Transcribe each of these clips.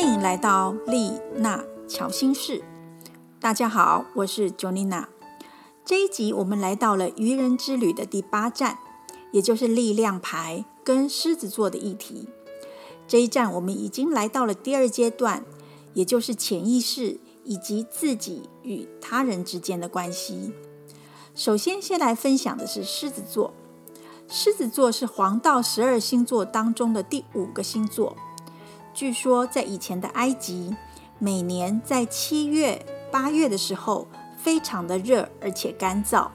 欢迎来到丽娜乔心室。大家好，我是 Jonina。这一集我们来到了愚人之旅的第八站，也就是力量牌跟狮子座的议题。这一站我们已经来到了第二阶段，也就是潜意识以及自己与他人之间的关系。首先，先来分享的是狮子座。狮子座是黄道十二星座当中的第五个星座。据说，在以前的埃及，每年在七月、八月的时候，非常的热而且干燥。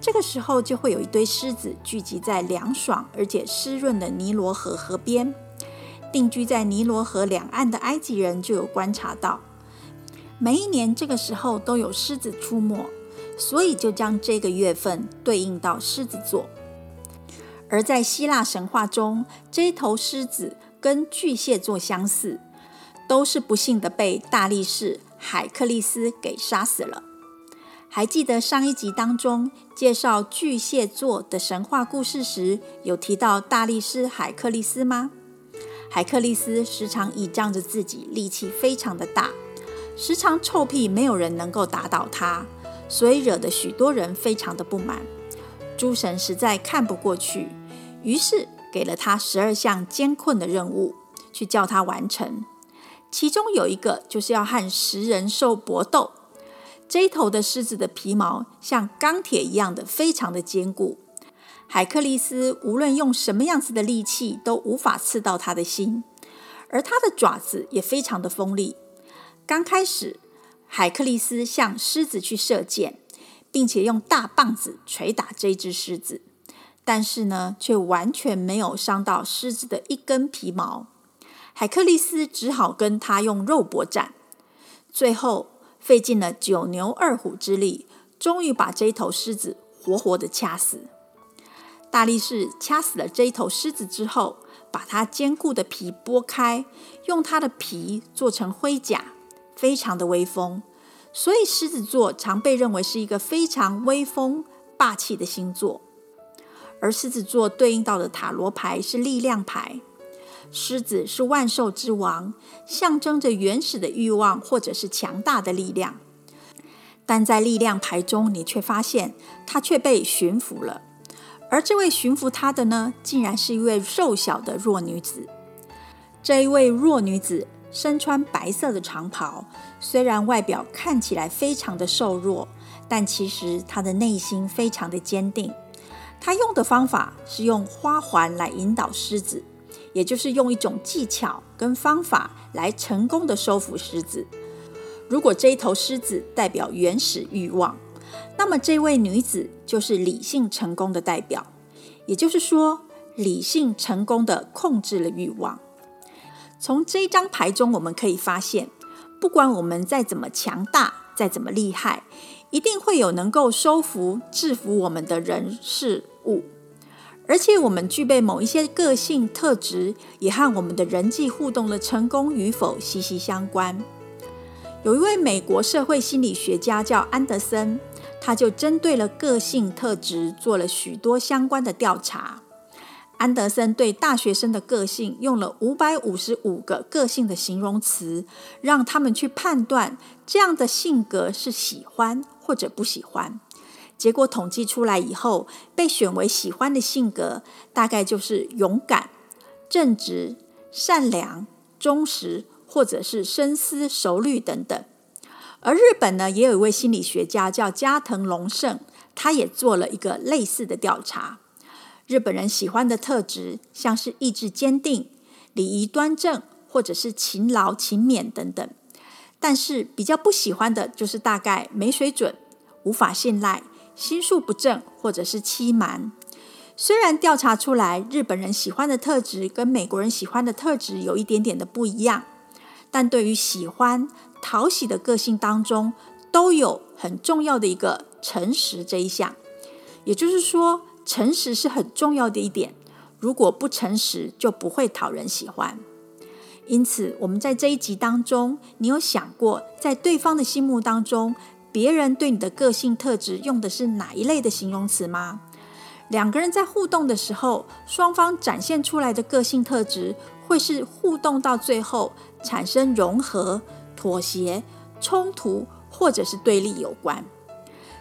这个时候，就会有一堆狮子聚集在凉爽而且湿润的尼罗河河边。定居在尼罗河两岸的埃及人就有观察到，每一年这个时候都有狮子出没，所以就将这个月份对应到狮子座。而在希腊神话中，这头狮子跟巨蟹座相似，都是不幸的被大力士海克利斯给杀死了。还记得上一集当中介绍巨蟹座的神话故事时，有提到大力士海克利斯吗？海克利斯时常倚仗着自己力气非常的大，时常臭屁，没有人能够打倒他，所以惹得许多人非常的不满。诸神实在看不过去，于是给了他十二项艰困的任务，去叫他完成。其中有一个就是要和食人兽搏斗。这一头的狮子的皮毛像钢铁一样的，非常的坚固。海克力斯无论用什么样子的利器，都无法刺到他的心，而他的爪子也非常的锋利。刚开始，海克力斯向狮子去射箭，并且用大棒子捶打这只狮子，但是呢，却完全没有伤到狮子的一根皮毛。海克力斯只好跟他用肉搏战，最后费尽了九牛二虎之力，终于把这一头狮子活活的掐死。大力士掐死了这一头狮子之后，把它坚固的皮剥开，用它的皮做成盔甲，非常的威风。所以狮子座常被认为是一个非常威风霸气的星座。而狮子座对应到的塔罗牌是力量牌，狮子是万兽之王，象征着原始的欲望或者是强大的力量。但在力量牌中，你却发现它却被驯服了。而这位驯服他的呢，竟然是一位瘦小的弱女子。这一位弱女子身穿白色的长袍，虽然外表看起来非常的瘦弱，但其实她的内心非常的坚定。他用的方法是用花环来引导狮子，也就是用一种技巧跟方法来成功的收服狮子。如果这一头狮子代表原始欲望。那么，这位女子就是理性成功的代表，也就是说，理性成功的控制了欲望。从这张牌中，我们可以发现，不管我们再怎么强大，再怎么厉害，一定会有能够收服、制服我们的人事物。而且，我们具备某一些个性特质，也和我们的人际互动的成功与否息息相关。有一位美国社会心理学家叫安德森。他就针对了个性特质做了许多相关的调查。安德森对大学生的个性用了五百五十五个个性的形容词，让他们去判断这样的性格是喜欢或者不喜欢。结果统计出来以后，被选为喜欢的性格大概就是勇敢、正直、善良、忠实，或者是深思熟虑等等。而日本呢，也有一位心理学家叫加藤隆盛，他也做了一个类似的调查。日本人喜欢的特质，像是意志坚定、礼仪端正，或者是勤劳勤勉等等。但是比较不喜欢的，就是大概没水准、无法信赖、心术不正，或者是欺瞒。虽然调查出来，日本人喜欢的特质跟美国人喜欢的特质有一点点的不一样，但对于喜欢。讨喜的个性当中，都有很重要的一个诚实这一项，也就是说，诚实是很重要的一点。如果不诚实，就不会讨人喜欢。因此，我们在这一集当中，你有想过，在对方的心目当中，别人对你的个性特质用的是哪一类的形容词吗？两个人在互动的时候，双方展现出来的个性特质，会是互动到最后产生融合、妥协、冲突或者是对立有关。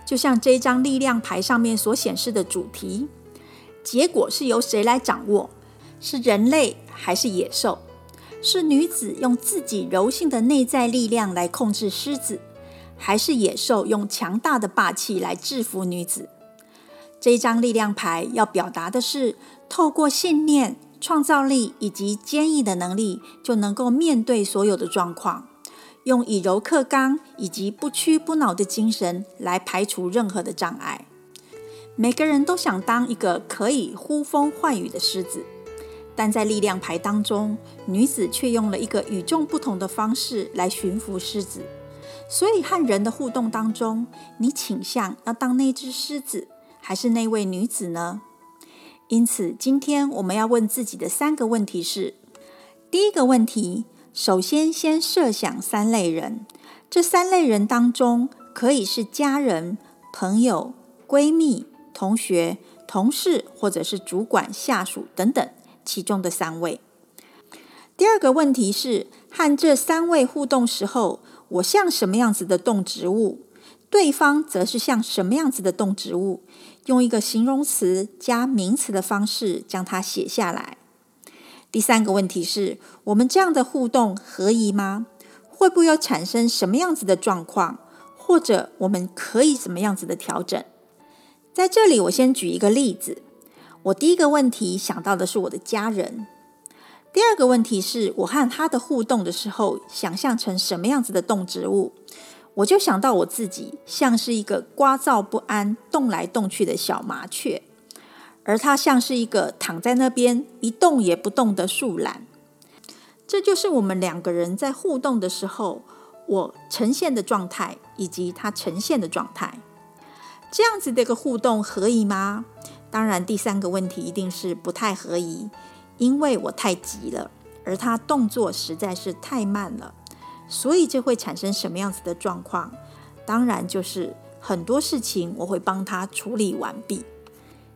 就像这一张力量牌上面所显示的主题，结果是由谁来掌握？是人类还是野兽？是女子用自己柔性的内在力量来控制狮子，还是野兽用强大的霸气来制服女子？这张力量牌要表达的是，透过信念、创造力以及坚毅的能力，就能够面对所有的状况，用以柔克刚以及不屈不挠的精神来排除任何的障碍。每个人都想当一个可以呼风唤雨的狮子。但在力量牌当中，女子却用了一个与众不同的方式来驯服狮子。所以和人的互动当中，你倾向要当那只狮子，还是那位女子呢？因此，今天我们要问自己的三个问题是：第一个问题，首先先设想三类人，这三类人当中，可以是家人、朋友、闺蜜、同学、同事，或者是主管、下属等等。其中的三位。第二个问题是，和这三位互动时候，我像什么样子的动植物？对方则是像什么样子的动植物？用一个形容词加名词的方式将它写下来。第三个问题是我们这样的互动合宜吗？会不会有产生什么样子的状况？或者我们可以怎么样子的调整？在这里，我先举一个例子。我第一个问题想到的是我的家人，第二个问题是我和他的互动的时候，想象成什么样子的动植物？我就想到我自己像是一个聒噪不安、动来动去的小麻雀，而他像是一个躺在那边一动也不动的树懒。这就是我们两个人在互动的时候，我呈现的状态以及他呈现的状态。这样子的一个互动可以吗？当然，第三个问题一定是不太合宜，因为我太急了，而他动作实在是太慢了，所以这会产生什么样子的状况？当然就是很多事情我会帮他处理完毕。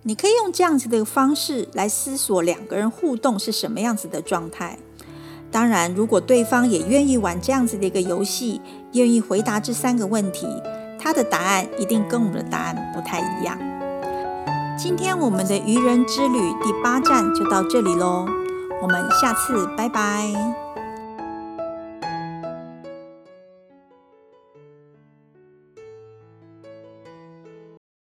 你可以用这样子的方式来思索两个人互动是什么样子的状态。当然，如果对方也愿意玩这样子的一个游戏，愿意回答这三个问题，他的答案一定跟我们的答案不太一样。今天我们的愚人之旅第八站就到这里喽，我们下次拜拜。